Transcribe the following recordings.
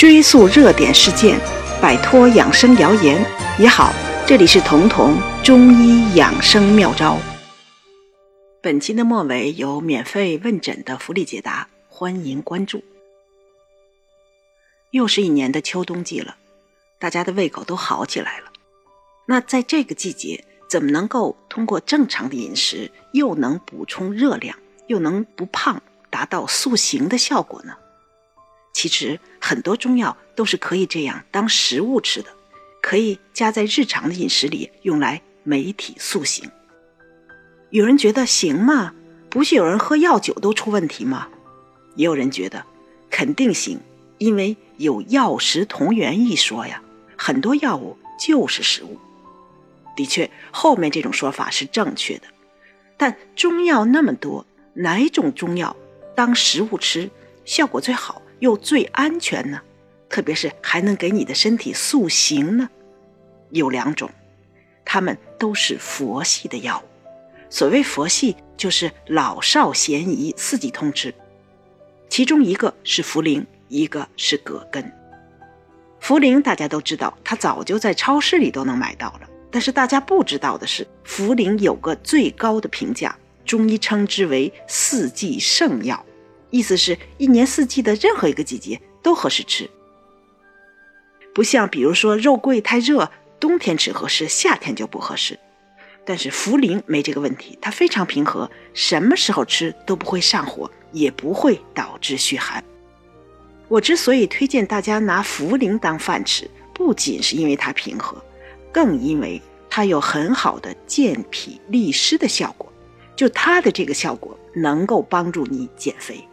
追溯热点事件，摆脱养生谣言也好。这里是彤彤中医养生妙招。本期的末尾有免费问诊的福利解答，欢迎关注。又是一年的秋冬季了，大家的胃口都好起来了。那在这个季节，怎么能够通过正常的饮食，又能补充热量，又能不胖，达到塑形的效果呢？其实很多中药都是可以这样当食物吃的，可以加在日常的饮食里，用来美体塑形。有人觉得行吗？不是有人喝药酒都出问题吗？也有人觉得肯定行，因为有药食同源一说呀，很多药物就是食物。的确，后面这种说法是正确的。但中药那么多，哪种中药当食物吃效果最好？又最安全呢？特别是还能给你的身体塑形呢？有两种，它们都是佛系的药物。所谓佛系，就是老少咸宜，四季通吃。其中一个是茯苓，一个是葛根。茯苓大家都知道，它早就在超市里都能买到了。但是大家不知道的是，茯苓有个最高的评价，中医称之为四季圣药。意思是，一年四季的任何一个季节都合适吃，不像比如说肉桂太热，冬天吃合适，夏天就不合适。但是茯苓没这个问题，它非常平和，什么时候吃都不会上火，也不会导致虚寒。我之所以推荐大家拿茯苓当饭吃，不仅是因为它平和，更因为它有很好的健脾利湿的效果，就它的这个效果能够帮助你减肥。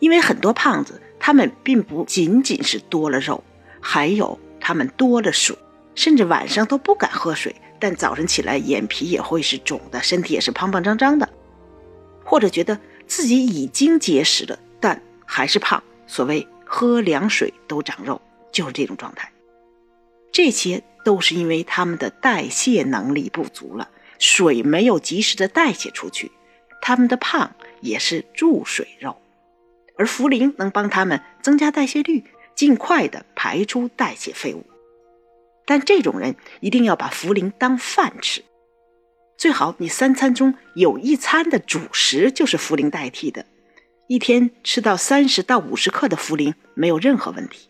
因为很多胖子，他们并不仅仅是多了肉，还有他们多了水，甚至晚上都不敢喝水，但早晨起来眼皮也会是肿的，身体也是胖胖张张的，或者觉得自己已经节食了，但还是胖。所谓喝凉水都长肉，就是这种状态。这些都是因为他们的代谢能力不足了，水没有及时的代谢出去，他们的胖也是注水肉。而茯苓能帮他们增加代谢率，尽快的排出代谢废物。但这种人一定要把茯苓当饭吃，最好你三餐中有一餐的主食就是茯苓代替的，一天吃到三十到五十克的茯苓没有任何问题。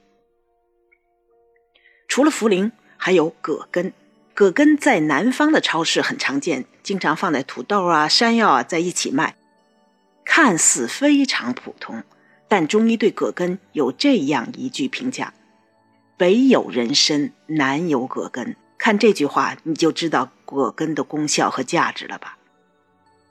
除了茯苓，还有葛根。葛根在南方的超市很常见，经常放在土豆啊、山药啊在一起卖，看似非常普通。但中医对葛根有这样一句评价：“北有人参，南有葛根。”看这句话，你就知道葛根的功效和价值了吧？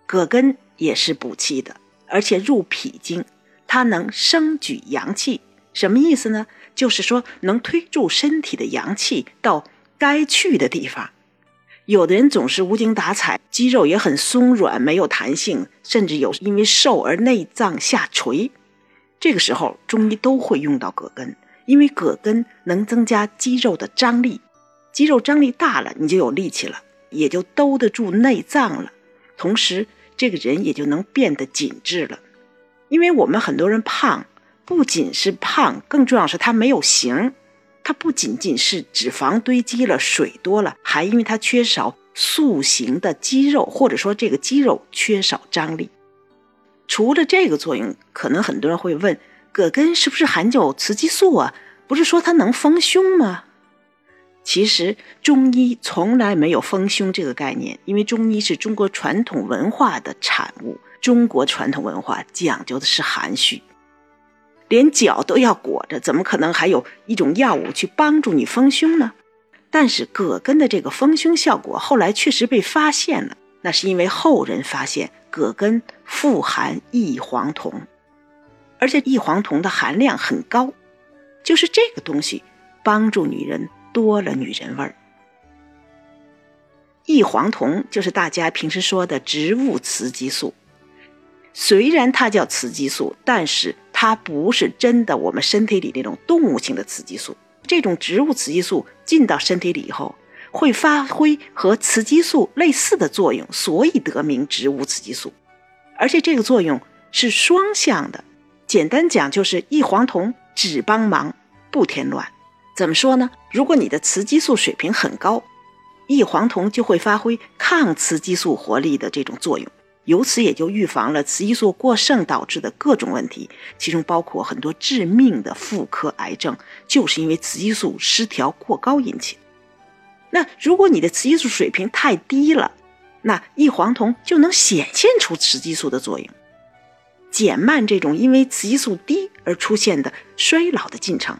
葛根也是补气的，而且入脾经，它能升举阳气。什么意思呢？就是说能推助身体的阳气到该去的地方。有的人总是无精打采，肌肉也很松软，没有弹性，甚至有因为瘦而内脏下垂。这个时候，中医都会用到葛根，因为葛根能增加肌肉的张力，肌肉张力大了，你就有力气了，也就兜得住内脏了。同时，这个人也就能变得紧致了。因为我们很多人胖，不仅是胖，更重要是他没有形。他不仅仅是脂肪堆积了、水多了，还因为他缺少塑形的肌肉，或者说这个肌肉缺少张力。除了这个作用，可能很多人会问：葛根是不是含有雌激素啊？不是说它能丰胸吗？其实中医从来没有丰胸这个概念，因为中医是中国传统文化的产物。中国传统文化讲究的是含蓄，连脚都要裹着，怎么可能还有一种药物去帮助你丰胸呢？但是葛根的这个丰胸效果后来确实被发现了，那是因为后人发现。葛根富含异黄酮，而且异黄酮的含量很高，就是这个东西帮助女人多了女人味儿。异黄酮就是大家平时说的植物雌激素，虽然它叫雌激素，但是它不是真的我们身体里那种动物性的雌激素。这种植物雌激素进到身体里以后。会发挥和雌激素类似的作用，所以得名植物雌激素。而且这个作用是双向的。简单讲，就是异黄酮只帮忙不添乱。怎么说呢？如果你的雌激素水平很高，异黄酮就会发挥抗雌激素活力的这种作用，由此也就预防了雌激素过剩导致的各种问题，其中包括很多致命的妇科癌症，就是因为雌激素失调过高引起。那如果你的雌激素水平太低了，那异黄酮就能显现出雌激素的作用，减慢这种因为雌激素低而出现的衰老的进程。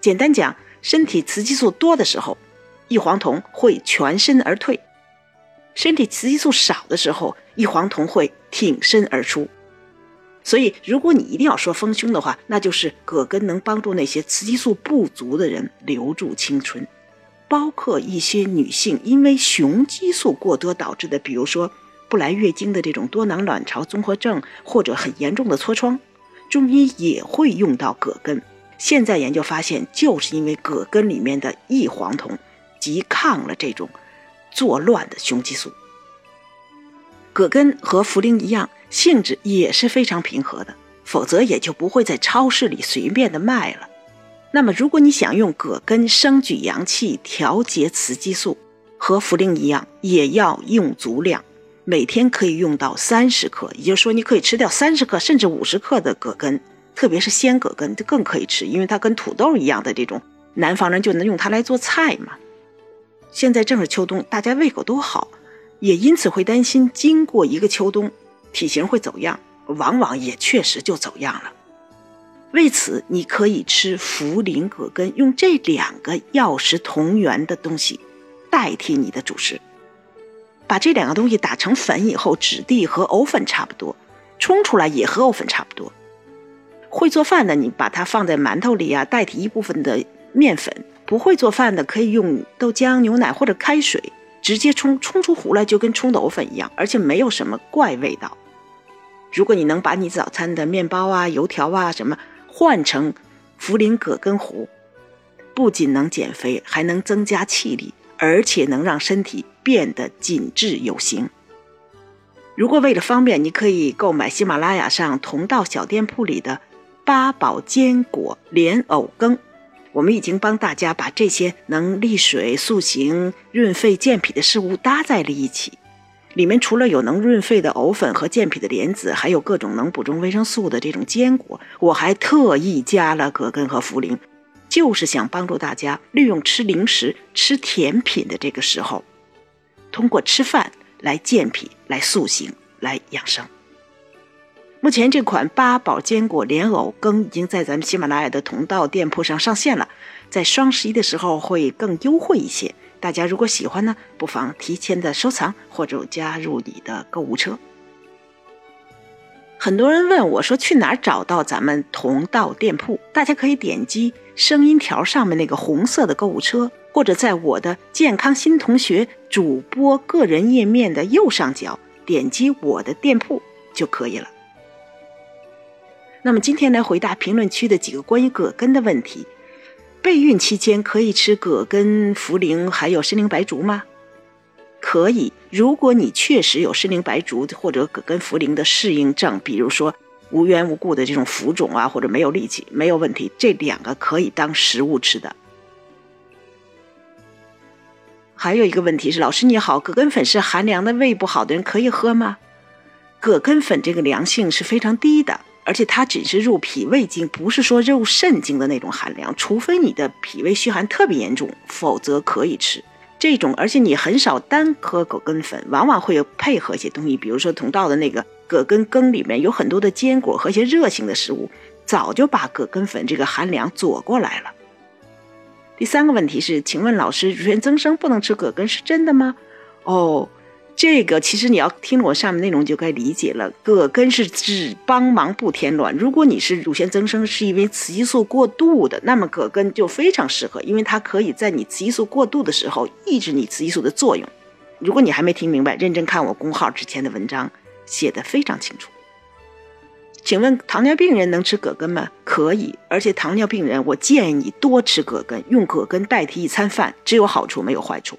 简单讲，身体雌激素多的时候，异黄酮会全身而退；身体雌激素少的时候，异黄酮会挺身而出。所以，如果你一定要说丰胸的话，那就是葛根能帮助那些雌激素不足的人留住青春，包括一些女性因为雄激素过多导致的，比如说不来月经的这种多囊卵巢综合症，或者很严重的痤疮，中医也会用到葛根。现在研究发现，就是因为葛根里面的异黄酮拮抗了这种作乱的雄激素。葛根和茯苓一样，性质也是非常平和的，否则也就不会在超市里随便的卖了。那么，如果你想用葛根生举阳气、调节雌激素，和茯苓一样，也要用足量，每天可以用到三十克，也就是说，你可以吃掉三十克甚至五十克的葛根。特别是鲜葛根就更可以吃，因为它跟土豆一样的这种，南方人就能用它来做菜嘛。现在正是秋冬，大家胃口都好，也因此会担心经过一个秋冬，体型会走样，往往也确实就走样了。为此，你可以吃茯苓、葛根，用这两个药食同源的东西代替你的主食，把这两个东西打成粉以后，质地和藕粉差不多，冲出来也和藕粉差不多。会做饭的，你把它放在馒头里啊，代替一部分的面粉；不会做饭的，可以用豆浆、牛奶或者开水直接冲，冲出糊来就跟冲豆粉一样，而且没有什么怪味道。如果你能把你早餐的面包啊、油条啊什么换成茯苓葛根糊，不仅能减肥，还能增加气力，而且能让身体变得紧致有型。如果为了方便，你可以购买喜马拉雅上同道小店铺里的。八宝坚果莲藕羹，我们已经帮大家把这些能利水、塑形、润肺、健脾的事物搭在了一起。里面除了有能润肺的藕粉和健脾的莲子，还有各种能补充维生素的这种坚果。我还特意加了葛根和茯苓，就是想帮助大家利用吃零食、吃甜品的这个时候，通过吃饭来健脾、来塑形、来养生。目前这款八宝坚果莲藕羹已经在咱们喜马拉雅的同道店铺上上线了，在双十一的时候会更优惠一些。大家如果喜欢呢，不妨提前的收藏或者加入你的购物车。很多人问我说去哪儿找到咱们同道店铺？大家可以点击声音条上面那个红色的购物车，或者在我的健康新同学主播个人页面的右上角点击我的店铺就可以了。那么今天来回答评论区的几个关于葛根的问题：备孕期间可以吃葛根、茯苓还有参苓白术吗？可以，如果你确实有参苓白术或者葛根、茯苓的适应症，比如说无缘无故的这种浮肿啊，或者没有力气，没有问题，这两个可以当食物吃的。还有一个问题是，老师你好，葛根粉是寒凉的胃不好的人可以喝吗？葛根粉这个凉性是非常低的。而且它只是入脾胃经，不是说入肾经的那种寒凉。除非你的脾胃虚寒特别严重，否则可以吃这种。而且你很少单喝葛根粉，往往会有配合一些东西，比如说同道的那个葛根羹里面有很多的坚果和一些热性的食物，早就把葛根粉这个寒凉佐过来了。第三个问题是，请问老师，乳腺增生不能吃葛根是真的吗？哦。这个其实你要听我上面内容就该理解了。葛根是只帮忙不添乱。如果你是乳腺增生是因为雌激素过度的，那么葛根就非常适合，因为它可以在你雌激素过度的时候抑制你雌激素的作用。如果你还没听明白，认真看我公号之前的文章，写的非常清楚。请问糖尿病人能吃葛根吗？可以，而且糖尿病人我建议你多吃葛根，用葛根代替一餐饭，只有好处没有坏处。